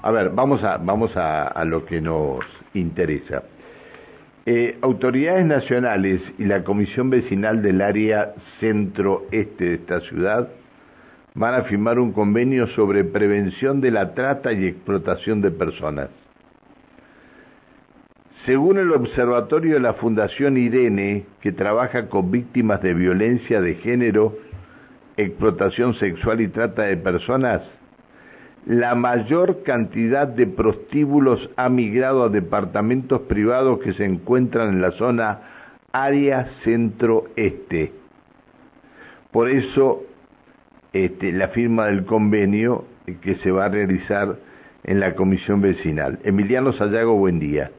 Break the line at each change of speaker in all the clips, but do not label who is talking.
A ver, vamos a, vamos a, lo que nos interesa. Eh, autoridades nacionales y la Comisión Vecinal del Área Centro-Este de esta ciudad van a firmar un convenio sobre prevención de la trata y explotación de personas. Según el observatorio de la Fundación Irene, que trabaja con víctimas de violencia de género, explotación sexual y trata de personas, la mayor cantidad de prostíbulos ha migrado a departamentos privados que se encuentran en la zona área centro-este. Por eso, este, la firma del convenio que se va a realizar en la comisión vecinal. Emiliano Sayago, buen día.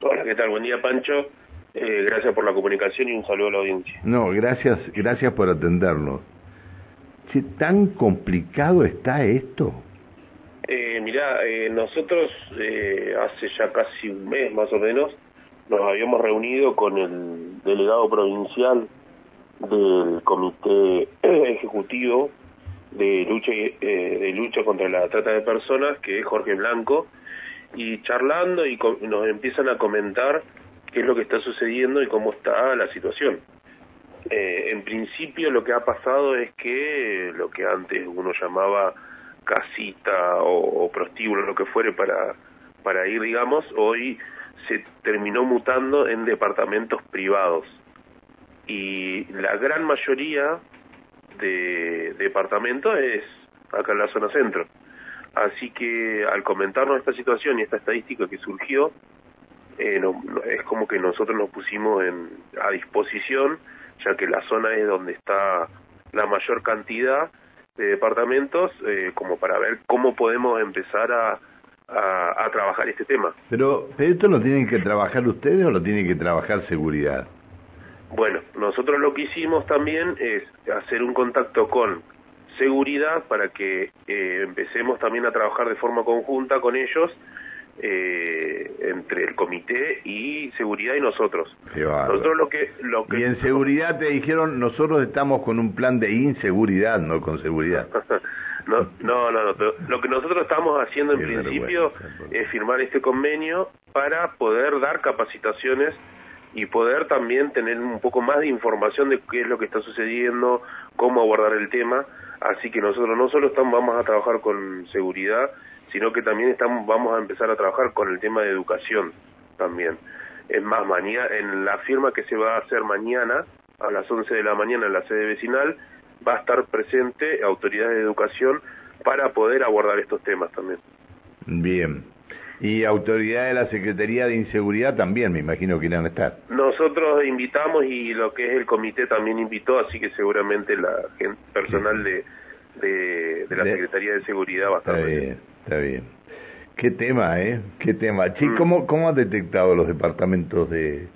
Hola, ¿qué tal? Buen día, Pancho. Eh, gracias por la comunicación y un saludo a la audiencia.
No, gracias, gracias por atendernos. ¿Qué ¿Tan complicado está esto?
Eh, mirá, eh, nosotros eh, hace ya casi un mes más o menos nos habíamos reunido con el delegado provincial del Comité Ejecutivo de lucha, de lucha contra la trata de personas, que es Jorge Blanco, y charlando y nos empiezan a comentar qué es lo que está sucediendo y cómo está la situación. Eh, en principio lo que ha pasado es que lo que antes uno llamaba casita o, prostíbulo, lo que fuere para, para ir, digamos, hoy se terminó mutando en departamentos privados. Y la gran mayoría de departamentos es acá en la zona centro. Así que al comentarnos esta situación y esta estadística que surgió, eh, es como que nosotros nos pusimos en, a disposición, ya que la zona es donde está la mayor cantidad de departamentos, eh, como para ver cómo podemos empezar a, a, trabajar este tema.
Pero, ¿esto lo tienen que trabajar ustedes o lo tiene que trabajar seguridad?
Bueno, nosotros lo que hicimos también es hacer un contacto con seguridad para que eh, empecemos también a trabajar de forma conjunta con ellos eh, entre el comité y seguridad y nosotros.
nosotros lo que, lo que... Y en seguridad te dijeron, nosotros estamos con un plan de inseguridad, no con seguridad.
no, no, no, lo que nosotros estamos haciendo en principio es firmar este convenio para poder dar capacitaciones y poder también tener un poco más de información de qué es lo que está sucediendo, cómo abordar el tema. Así que nosotros no solo estamos, vamos a trabajar con seguridad, sino que también estamos, vamos a empezar a trabajar con el tema de educación también. Es más, mañana, en la firma que se va a hacer mañana, a las 11 de la mañana en la sede vecinal, va a estar presente autoridades de educación para poder abordar estos temas también.
Bien. Y autoridades de la Secretaría de Inseguridad también, me imagino que irán a estar.
Nosotros invitamos y lo que es el comité también invitó, así que seguramente la gente, personal de, de, la Secretaría de Seguridad va a estar.
Está bien, está bien. Qué tema, ¿eh? Qué tema. Chi, mm. ¿cómo, ¿cómo han detectado los departamentos de,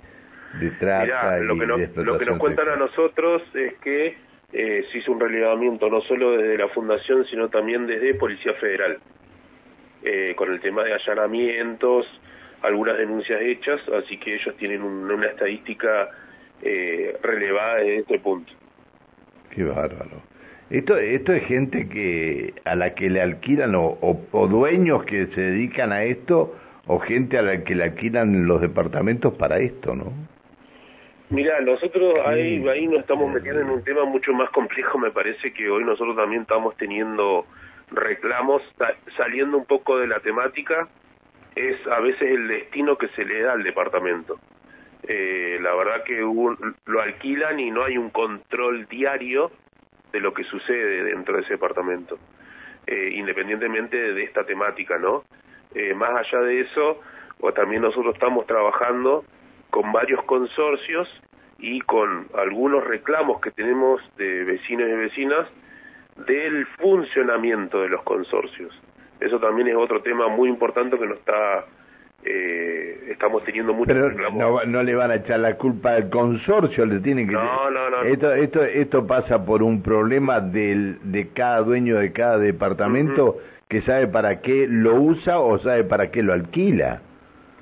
de trata
lo que, lo que nos cuentan a nosotros es que eh, se hizo un relevamiento no solo desde la Fundación, sino también desde Policía Federal. Eh, con el tema de allanamientos, algunas denuncias hechas, así que ellos tienen una estadística eh, relevada en este punto.
Qué bárbaro. Esto, esto es gente que a la que le alquilan o, o, dueños que se dedican a esto o gente a la que le alquilan los departamentos para esto, ¿no?
Mira, nosotros ahí, ahí nos estamos metiendo en un tema mucho más complejo, me parece que hoy nosotros también estamos teniendo reclamos, saliendo un poco de la temática, es a veces el destino que se le da al departamento. Eh, la verdad que lo alquilan y no hay un control diario de lo que sucede dentro de ese departamento, eh, independientemente de esta temática, ¿no? Eh, más allá de eso, o también nosotros estamos trabajando con varios consorcios y con algunos reclamos que tenemos de vecinos y vecinas del funcionamiento de los consorcios. Eso también es otro tema muy importante que nos está eh, estamos teniendo mucho
pero no, le van a echar la culpa al consorcio le tienen que
no, no, no,
esto esto esto pasa por un problema del de cada dueño de cada departamento que sabe para qué lo usa o sabe para qué lo alquila.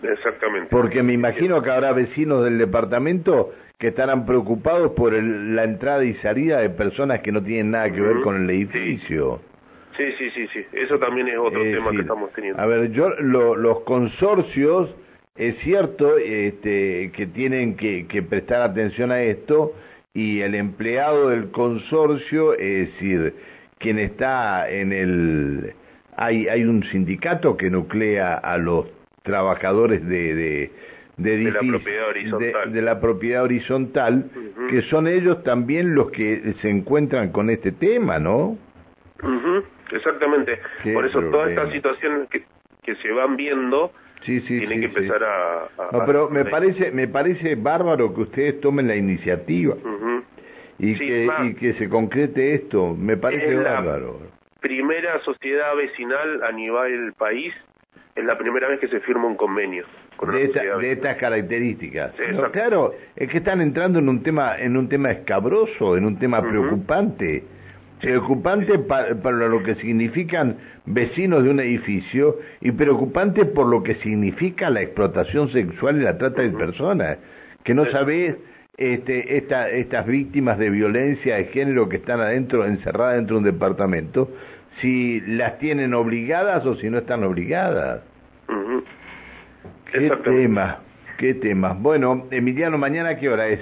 Exactamente.
Porque me imagino que habrá vecinos del departamento que estarán preocupados por la entrada y salida de personas que no tienen nada que ver con el edificio.
Sí, sí, sí, sí. Eso también es otro tema que estamos teniendo.
A ver, yo los consorcios, es cierto este, que tienen que, que prestar atención a esto y el empleado del consorcio, es decir, quien está en el... Hay, hay un sindicato que nuclea a los trabajadores de, de, de,
de la propiedad horizontal,
de, la propiedad horizontal que son ellos también los que se encuentran con este tema, ¿no?
Exactamente. Por eso todas estas situaciones que, que se van viendo sí, sí, tienen que empezar a,
No, pero me parece me parece bárbaro que ustedes tomen la iniciativa y que y que se concrete esto. Me parece bárbaro.
primera sociedad vecinal a nivel país es la primera vez que se firma un convenio
de, de, estas características. claro, es que están entrando en un tema en un tema escabroso, en un tema preocupante. Preocupante para, lo que significan vecinos de un edificio y preocupante por lo que significa la explotación sexual y la trata de personas. Que no sabés este, esta, estas víctimas de violencia de género que están adentro, encerradas dentro de un departamento, si las tienen obligadas o si no están obligadas. Qué tema, qué tema. Bueno, Emiliano, ¿mañana qué hora es?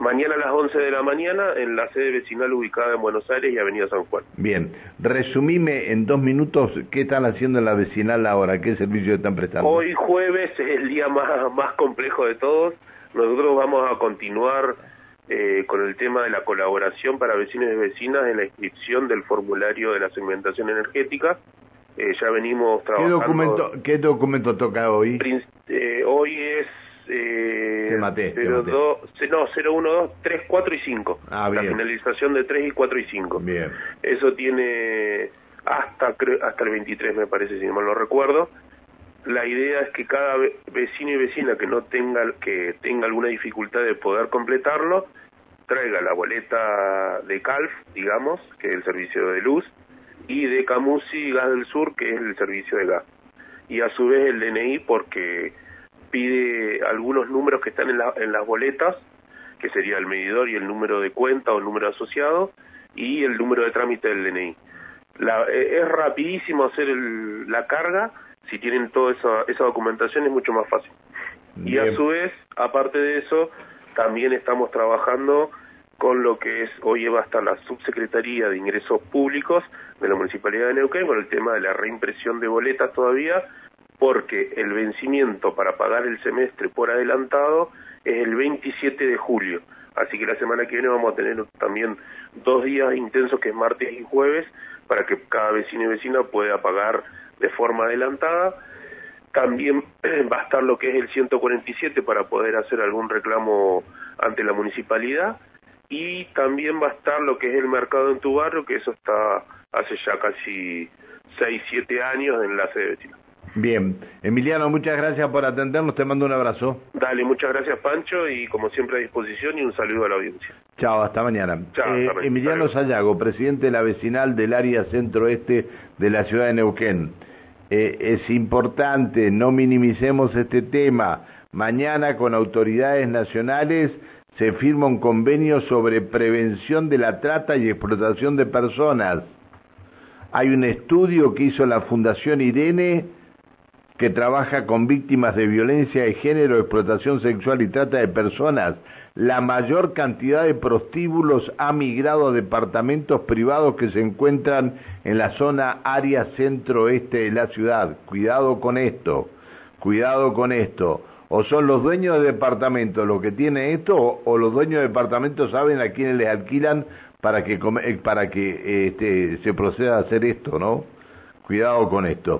Mañana a las 11 de la mañana en la sede vecinal ubicada en Buenos Aires y Avenida San Juan.
Bien, resumime en dos minutos qué están haciendo en la vecinal ahora, qué servicio están prestando.
Hoy jueves es el día más, más complejo de todos. Nosotros vamos a continuar eh, con el tema de la colaboración para vecinos y vecinas en la inscripción del formulario de la segmentación energética. Eh, ya venimos trabajando...
¿Qué documento, ¿Qué documento toca hoy?
Eh, hoy es... Eh, maté, no, 012, 3, 4 y 5. Ah, la finalización de 3 y 4 y 5.
Bien.
Eso tiene hasta, hasta el 23, me parece, si no mal lo recuerdo la idea es que cada vecino y vecina que no tenga que tenga alguna dificultad de poder completarlo traiga la boleta de CALF, digamos, que es el servicio de luz, y de Camusi Gas del Sur, que es el servicio de gas. Y a su vez el DNI porque pide algunos números que están en, en las boletas, que sería el medidor y el número de cuenta o el número asociado, y el número de trámite del DNI. La, e, es rapidísimo hacer la carga, si tienen toda esa, esa documentación es mucho más fácil. Y a su vez, aparte de eso, también estamos trabajando con lo que es hoy va hasta la Subsecretaría de Ingresos Públicos de la Municipalidad de Neuquén con el tema de la reimpresión de boletas todavía, porque el vencimiento para pagar el semestre por adelantado es el 27 de julio. Así que la semana que viene vamos a tener también dos días intensos que es martes y jueves para que cada vecino y vecina pueda pagar de forma adelantada también va a estar lo que es el 147 para poder hacer algún reclamo ante la municipalidad y también va a estar lo que es el mercado en tu barrio, que eso está hace ya casi 6, 7 años en la sede vecina.
Bien, Emiliano, muchas gracias por atendernos, te mando un abrazo.
Dale, muchas gracias Pancho y como siempre a disposición y un saludo a la audiencia.
Chao, hasta mañana. Chao, eh, Emiliano Sayago, presidente de la vecinal del área centro-este de la ciudad de Neuquén. Eh, es importante, no minimicemos este tema. Mañana con autoridades nacionales se firma un convenio sobre prevención de la trata y explotación de personas. Hay un estudio que hizo la Fundación Irene que trabaja con víctimas de violencia de género, explotación sexual y trata de personas la mayor cantidad de prostíbulos ha migrado a departamentos privados que se encuentran en la zona área centro-este de la ciudad. Cuidado con esto, cuidado con esto. O son los dueños de departamentos los que tienen esto, o, los dueños de departamentos saben a quiénes les alquilan para que, para que este, se proceda a hacer esto, ¿no? Cuidado con esto.